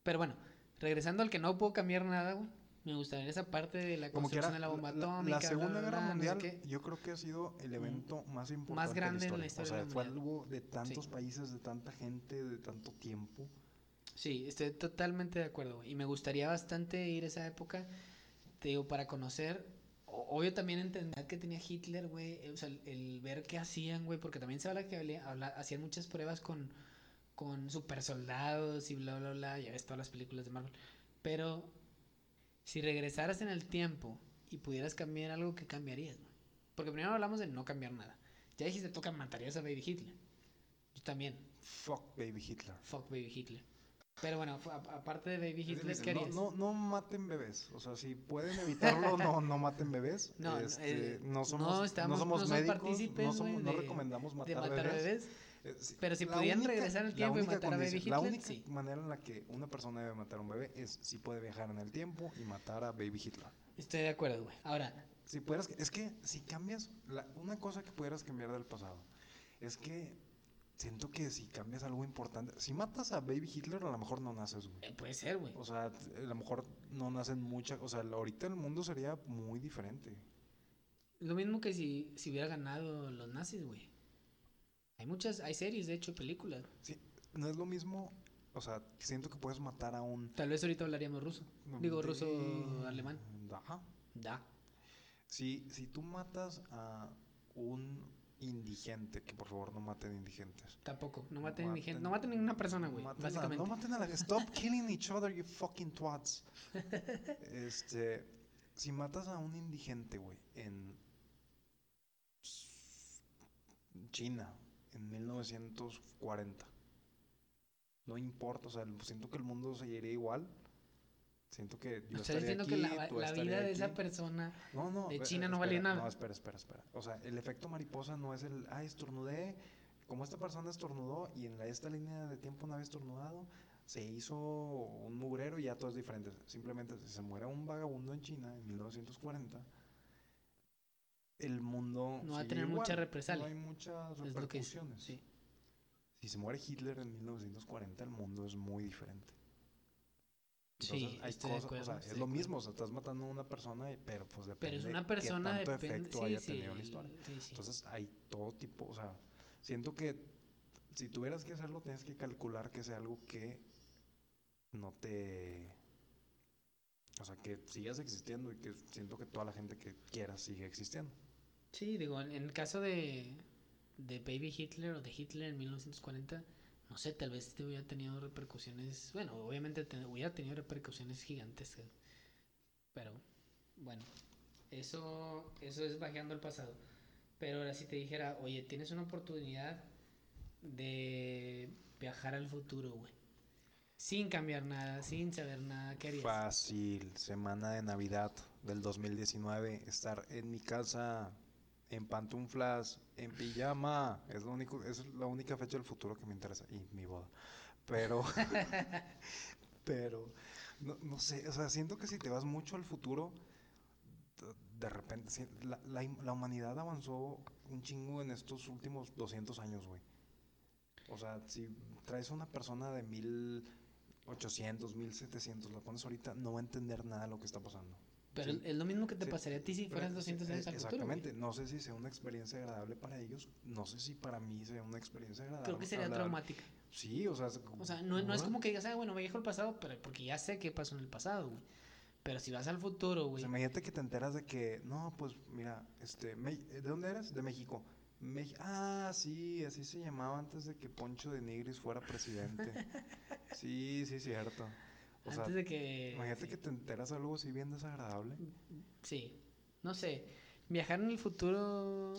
Pero bueno, regresando al que no puedo cambiar nada, güey. Me gustaría esa parte de la construcción era de la bomba la, atómica. la Segunda bla, bla, Guerra bla, no sé Mundial, yo creo que ha sido el evento más importante grande en de la la historia. historia de O la sea, fue algo de tantos Sí. países, de tanta gente, de tanto tiempo. Sí, estoy totalmente de acuerdo. Y me gustaría bastante ir a esa época, te digo, para conocer. Obvio también entender que tenía Hitler, güey. eh, O sea, el, el ver qué hacían, güey. Porque también se habla que había- habla- hacían muchas pruebas con, con super soldados y bla, bla, bla. Ya ves todas las películas de Marvel. Pero si regresaras en el tiempo y pudieras cambiar algo, ¿qué cambiarías, güey? Porque primero hablamos de no cambiar nada. Ya dijiste, toca matarías a Baby Hitler. Yo también. Fuck baby Hitler. Fuck Baby Hitler. Pero bueno, aparte de Baby Hitler, ¿qué no, harías? no, no maten bebés. O sea, si pueden evitarlo, no, no maten bebés. No, Este, eh, no no somos, estamos- somos no somos médicos, partícipes, no, somos- no de- recomendamos de matar, matar bebés. bebés. Eh, Pero si pudieran única- regresar la tiempo y matar a Baby condición- La Hitler, única sí. manera en la que una persona debe matar a un bebé es si puede viajar en el tiempo y matar a Baby Hitler. Estoy de acuerdo, güey. Ahora, si pudieras, es que si cambias, la- una cosa que pudieras cambiar del pasado, es que siento que si cambias algo importante, si matas a Baby Hitler, a lo mejor no naces, güey. Eh, puede ser, güey. O sea, a lo mejor no nacen muchas, o sea, ahorita el mundo sería muy diferente. Lo mismo que si, si hubiera ganado los nazis, güey. Hay muchas, hay series, de hecho, películas. Sí, no es lo mismo, o sea, siento que puedes matar a un... Tal vez ahorita hablaríamos ruso. Digo, de- ruso-alemán. Ajá. Da. Si, si tú matas a un indigente, que por favor no maten indigentes. Tampoco. No maten, Maten- indigente- no maten ninguna persona, güey. A- Básicamente. no maten a la Stop killing each other, you fucking twats. este, si matas a un indigente, güey, en China, en 1940, no importa, o sea, siento que el mundo seguiría igual. Siento que yo Estás diciendo que aquí, la, tú la estarías vida de esa persona. No, no. de China eh, no valía nada. No, espera, espera, espera. O sea, el efecto mariposa no es el, ah, estornudé, como esta persona estornudó y en la, esta línea de tiempo no había estornudado, se hizo un mugrero y ya todo es diferente. Simplemente si se muere un vagabundo en China en 1940, el mundo No va a tener mucha represalia. No hay muchas Es lo que es. repercusiones. Sí. Si se muere Hitler en 1940, el mundo es muy diferente. Sí, Entonces, hay estoy de cosas, acuerdo, o sea, estoy es de lo mismo, o sea, estás matando a una persona, pero pues depende Pero es una qué persona tanto depende. efecto Sí, haya sí, tenido en la historia. sí, sí. Entonces hay todo tipo, o sea, siento que si tuvieras que hacerlo, tienes que calcular que sea algo que no te... O sea, que sigas existiendo y que siento que toda la gente que quieras sigue existiendo. Sí, digo, en, en el caso de, de Baby Hitler o de Hitler en 1940, no sé, tal vez te hubiera tenido repercusiones, bueno, obviamente te- hubiera tenido repercusiones gigantescas, pero bueno, eso, eso es bajando al pasado. Pero ahora si te dijera, oye, tienes una oportunidad de viajar al futuro, güey, sin cambiar nada, sin saber nada, ¿qué harías? Fácil, semana de Navidad del 2019, estar en mi casa en pantuflas, en pijama, es lo único, es la única fecha del futuro que me interesa y mi boda. Pero pero no, no sé, o sea, siento que si te vas mucho al futuro de- repente la, la, la humanidad avanzó un chingo en estos últimos 200 años, güey. O sea, si traes a una persona de 1800, 1700, la pones ahorita, no va a entender nada de lo que está pasando. Pero Sí. es lo mismo que te Sí, pasaría a ti si fueras sí, 200 años al futuro. Exactamente, no sé si sea una experiencia agradable para ellos, no sé si para mí sea una experiencia agradable. Creo que sería traumática. Sí, o sea, O sea, no, no es como que digas, ah, bueno, viajo al pasado, pero porque ya sé qué pasó en el pasado, güey. Pero si vas al futuro, O güey. sea, imagínate que te enteras de que, no, pues mira, este, Me- ¿de dónde eres? De México. Ah, sí, así se llamaba antes de que Poncho de Nigris fuera presidente. sí, sí, cierto. O sea, antes de que. imagínate que te enteras algo así bien desagradable. Sí. No sé. Viajar en el futuro.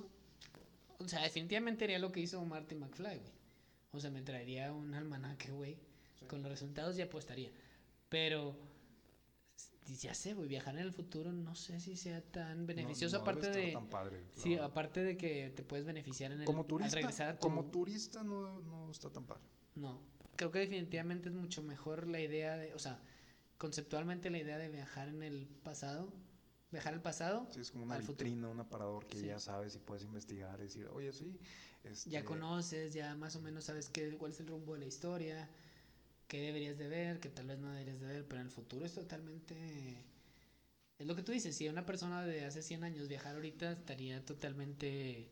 O sea, definitivamente haría lo que hizo Marty McFly, güey. O sea, me traería un almanaque, güey. Con los resultados y apostaría. Pero. Ya sé, güey. Viajar en el futuro no sé si sea tan beneficioso. no aparte de. tan padre, Sí, aparte de que te puedes beneficiar en el. como al turista, regresar a tu- como turista no, no está tan padre. No, creo que definitivamente es mucho mejor la idea de, o sea, conceptualmente la idea de viajar en el pasado, viajar al pasado, Sí, es como una futuro. vitrina, un aparador que Sí. ya sabes y puedes investigar decir, oye, sí. Ya este, conoces, ya más o menos sabes qué, cuál es el rumbo de la historia, qué deberías de ver, qué tal vez no deberías de ver, pero en el futuro es totalmente... Es lo que tú dices, si una persona de hace 100 años viajara ahorita estaría totalmente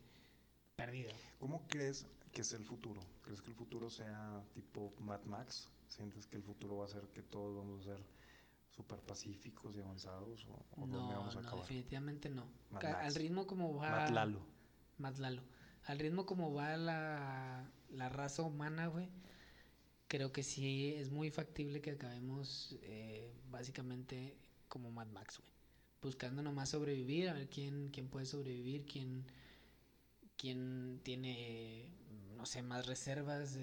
perdida. ¿Cómo crees que es el futuro? ¿Crees que el futuro sea tipo Mad Max? ¿Sientes que el futuro va a ser que todos vamos a ser súper pacíficos y avanzados? ¿O, o No, dónde vamos a no, acabar? definitivamente no. Al ritmo como va... Mad Lalo. Más Lalo. Al ritmo como va la, la raza humana, güey, creo que sí es muy factible que acabemos eh, básicamente como Mad Max, güey. Buscando nomás sobrevivir, a ver quién, quién puede sobrevivir, quién, quién tiene, no sé, más reservas.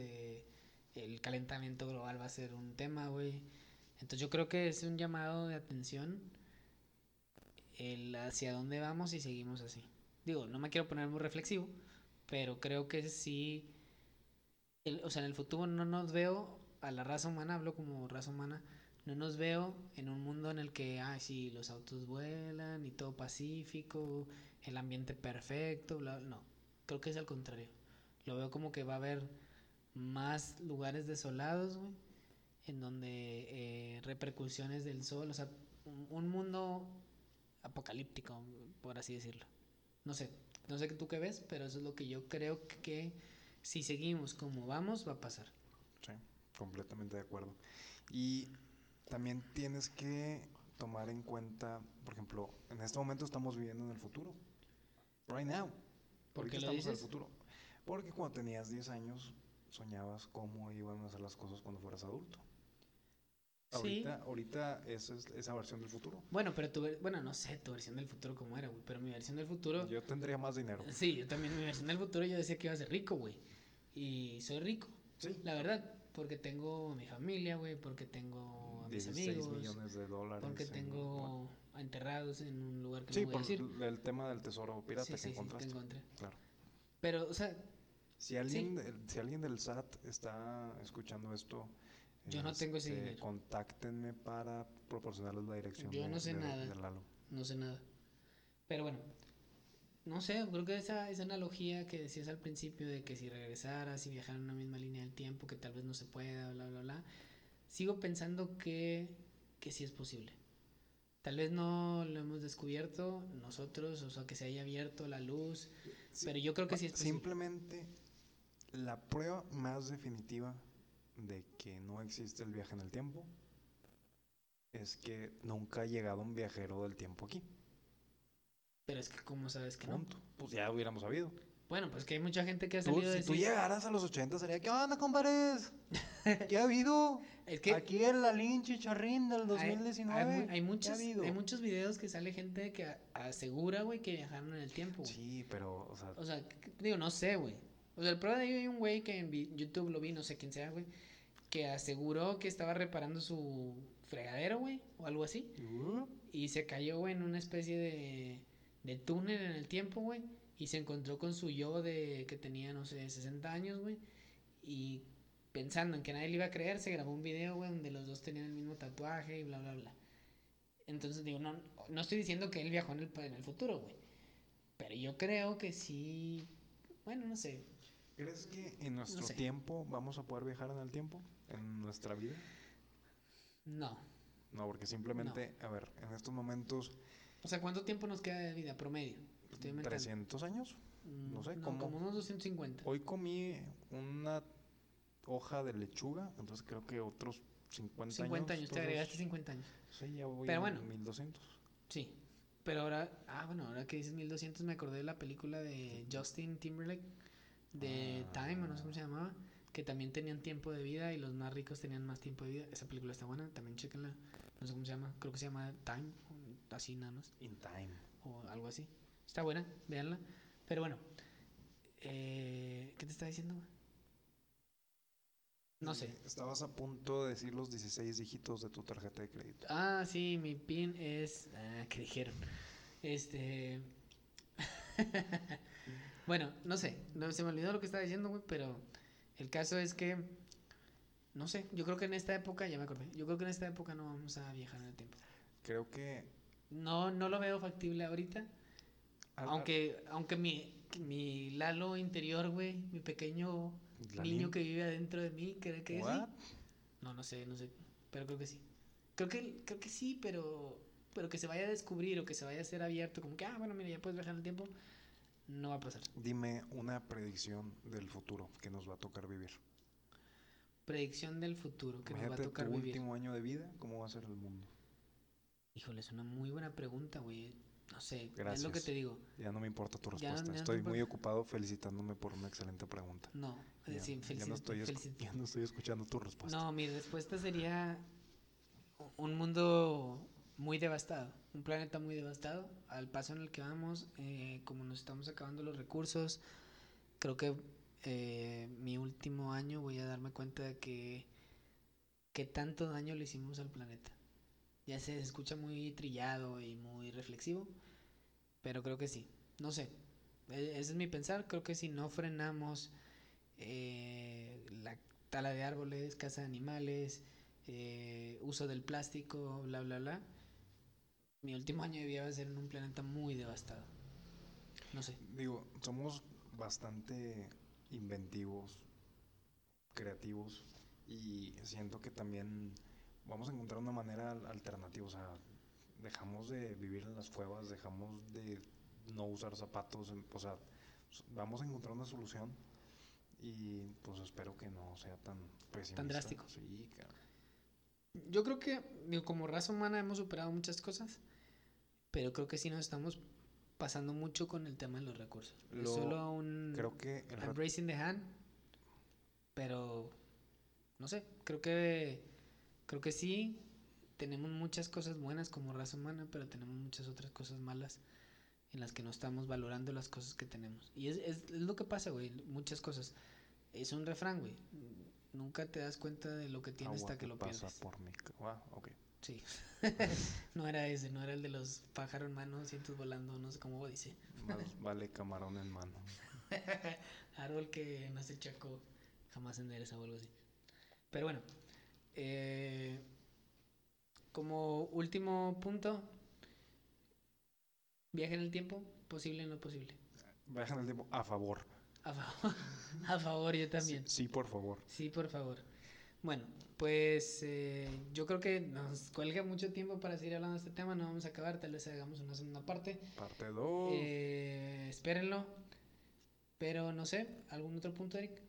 el calentamiento global va a ser un tema, güey. Entonces yo creo que es un llamado de atención el hacia dónde vamos y seguimos así. Digo, no me quiero poner muy reflexivo, pero creo que sí, el- o sea, en el futuro no nos veo a la raza humana, hablo como raza humana, No nos veo en un mundo en el que, ah, sí, los autos vuelan y todo pacífico, el ambiente perfecto, bla, no. Creo que es al contrario. Lo veo como que va a haber más lugares desolados, güey, en donde eh, repercusiones del sol, o sea, un, un mundo apocalíptico, por así decirlo. No sé, no sé tú qué ves, pero eso es lo que yo creo que si seguimos como vamos, va a pasar. Sí, completamente de acuerdo. Y también tienes que tomar en cuenta, por ejemplo, en este momento estamos viviendo en el futuro. Right now. ¿Por qué lo estamos en el futuro. Porque cuando tenías 10 años soñabas cómo iban a ser las cosas cuando fueras adulto. Sí. Ahorita, ahorita esa es esa versión del futuro. Bueno, pero tu, bueno, no sé tu versión del futuro cómo era, güey, pero mi versión del futuro, Yo tendría más dinero. sí, yo también mi versión del futuro yo decía que iba a ser rico, güey. Y soy rico, Sí. la verdad, porque tengo mi familia, güey, porque tengo a mis 16 amigos, millones de dólares. porque en- tengo enterrados en un lugar que Sí, no voy a por decir. el tema del tesoro pirata Sí, que sí, sí, que encontraste. encontré. Claro. Pero, o sea, Si alguien, si alguien del SAT está escuchando esto, Yo no tengo ese este, dinero. Contáctenme para proporcionarles la dirección. Yo de- no sé de- nada. de Lalo. no sé nada. Pero bueno, no sé, creo que esa, esa analogía que decías al principio de que si regresaras y viajar en una misma línea del tiempo, que tal vez no se pueda, bla, bla, bla, sigo pensando que, que sí es posible. Tal vez no lo hemos descubierto nosotros, o sea, que se haya abierto la luz, Sí, pero yo creo que sí es posible. Simplemente la prueba más definitiva de que no existe el viaje en el tiempo es que nunca ha llegado un viajero del tiempo aquí. Pero es que, ¿cómo sabes que no? Punto. Pues ya hubiéramos sabido. Bueno, pues que hay mucha gente que ha Tú, salido si de tú decir- llegaras a los 80 sería, ¿qué onda, compadres? ¿Qué ha habido? Es que Aquí en la linche charrín del Hay- 2019. Hay, hay ¿qué ha muchos, hay muchos videos que sale gente que asegura, güey, que viajaron en el tiempo. güey. Sí, pero, o sea, O sea, que- digo, no sé, güey. O sea, el prueba de ello hay un güey que en YouTube lo vi, no sé quién sea, güey, que aseguró que estaba reparando su fregadero, güey, o algo así. uh, Y se cayó, güey, en una especie de, de túnel en el tiempo, güey. Y se encontró con su yo de que tenía, no sé, 60 años, güey. Y pensando en que nadie le iba a creer, se grabó un video, güey, donde los dos tenían el mismo tatuaje y bla, bla, bla. Entonces, digo, no, no estoy diciendo que él viajó en el, en el futuro, güey. Pero yo creo que sí. Bueno, no sé. ¿Crees que en nuestro sé. tiempo vamos a poder viajar en el tiempo? ¿En nuestra vida? No. No, porque simplemente, a ver, en estos momentos, O sea, ¿cuánto tiempo nos queda de vida promedio? Estoy inventando. 300 años. Mm, no sé, ¿cómo? como unos 250. Hoy comí una hoja de lechuga, entonces creo que otros 50, 50 años, te entonces, agregaste 50 años. Sí, ya voy Pero en bueno. 1200. Sí. Pero ahora, ah, bueno, ahora que dices 1200 me acordé de la película de Justin Timberlake de Ah. Time, o no sé cómo se llamaba, que también tenían tiempo de vida y los más ricos tenían más tiempo de vida. Esa película está buena, también chequenla. No sé cómo se llama, creo que se llama Time, así más, In time. o algo así. Está buena, véanla. Pero bueno, eh, ¿qué te está diciendo? No sé. Estabas a punto de decir los 16 dígitos de tu tarjeta de crédito. Ah, sí, mi pin es. Ah, ¿qué dijeron? Este. bueno, no sé. No, se me olvidó lo que estaba diciendo, güey, pero el caso es que. No sé, yo creo que en esta época, ya me acordé, yo creo que en esta época no vamos a viajar en el tiempo. Creo que... No, no lo veo factible ahorita. al- Aunque, aunque mi, mi Lalo interior, güey, mi pequeño la niño que vive adentro de mí, cree que sí. What? No, no sé, no sé, pero creo que sí. Creo que, creo que sí, pero, pero que se vaya a descubrir o que se vaya a ser abierto, como que, ah, bueno, mira, ya puedes viajar en el tiempo, no va a pasar. Dime una predicción del futuro que nos va a tocar vivir. Predicción del futuro que nos va a tocar tu vivir. último año de vida, ¿cómo va a ser el mundo? Híjole, es una muy buena pregunta, güey. No sé, es lo que Gracias. te digo. Ya no me importa tu respuesta. no estoy muy ocupado felicitándome por una excelente pregunta. No, es decir, ya no estoy, ya no estoy escuchando tu respuesta. No, mi respuesta sería un mundo muy devastado, un planeta muy devastado. Al paso en el que vamos, eh, como nos estamos acabando los recursos, creo que eh, mi último año voy a darme cuenta de que tanto daño le hicimos al planeta. Ya se escucha muy trillado y muy reflexivo, pero creo que sí. No sé, e- ese es mi pensar. Creo que si no frenamos eh, la tala de árboles, caza de animales, eh, uso del plástico, bla, bla, bla. Mi último año de vida va a ser en un planeta muy devastado. No sé. Digo, somos bastante inventivos, creativos y siento que también vamos a encontrar una manera al- alternativa. O sea, dejamos de vivir en las cuevas, dejamos de no usar zapatos, en- o sea, vamos a encontrar una solución y pues espero que no sea tan pesimista. drástico. Sí. Yo creo que, digo, como raza humana hemos superado muchas cosas, pero creo que sí nos estamos pasando mucho con el tema de los recursos. es Lo- solo un Creo que el I'm rat- raising the hand, pero no sé, creo que creo que sí tenemos muchas cosas buenas como raza humana, pero tenemos muchas otras cosas malas en las que no estamos valorando las cosas que tenemos. Y es, es, es lo que pasa, güey, muchas cosas. Es un refrán, güey. Nunca te das cuenta de lo que tienes agua hasta que lo pasa pierdes. por mi ca- ah, ok. Sí. no era ese, no era el de los pájaros en mano, cientos volando, no sé cómo dice. Más vale camarón en mano. Árbol que no se chacó, jamás endereza o algo así. Pero bueno, eh, como último punto, viaje en el tiempo, posible o no posible. Viajan el tiempo a favor. A favor, a favor yo también. Sí, por favor. Sí, por favor. Bueno, pues eh, yo creo que nos cuelga mucho tiempo para seguir hablando de este tema, no vamos a acabar, tal vez hagamos una segunda parte. Parte 2. Eh, espérenlo. Pero no sé, ¿algún otro punto, Eric?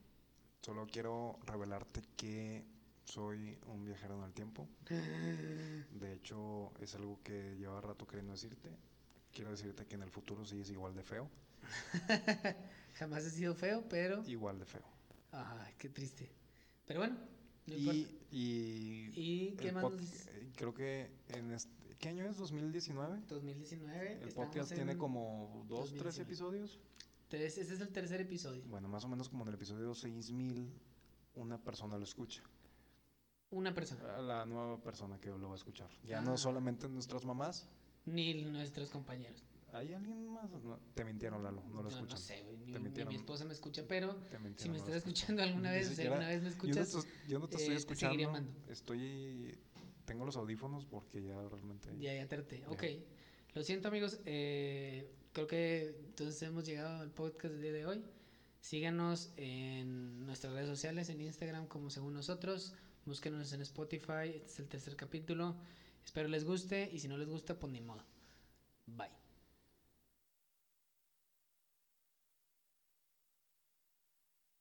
Solo quiero revelarte que soy un viajero en el tiempo. De hecho, es algo que lleva rato queriendo decirte. Quiero decirte que en el futuro sí es igual de feo. Jamás he sido feo, pero... Igual de feo. Ay, qué triste. Pero bueno, no. Y, y, ¿Y qué más eh, creo que en este, ¿qué año es? ¿2019? 2019. El podcast en tiene como dos, tres 2019. episodios. Tres, este es el tercer episodio. Bueno, más o menos como en el episodio 6000 una persona lo escucha. Una persona. La nueva persona que lo va a escuchar. Ya Ah. no solamente nuestras mamás. Ni nuestros compañeros. ¿Hay alguien más? No, te mintieron, Lalo. No lo escuchan. No sé, güey, ni mintieron. mi esposa me escucha, pero si me no estás escuchan. escuchando alguna vez, si alguna vez me Yo no, escuchas, te, yo no te eh, estoy seguiría escuchando. Estoy. Tengo los audífonos porque ya realmente. Ya, ya te harté. Ya. Ok. Lo siento, amigos. eh, creo que entonces hemos llegado al podcast del día de hoy. Síganos en nuestras redes sociales, en Instagram como según nosotros. Búsquenos en Spotify. Este es el tercer capítulo. Espero les guste y si no les gusta, pues ni modo. Bye.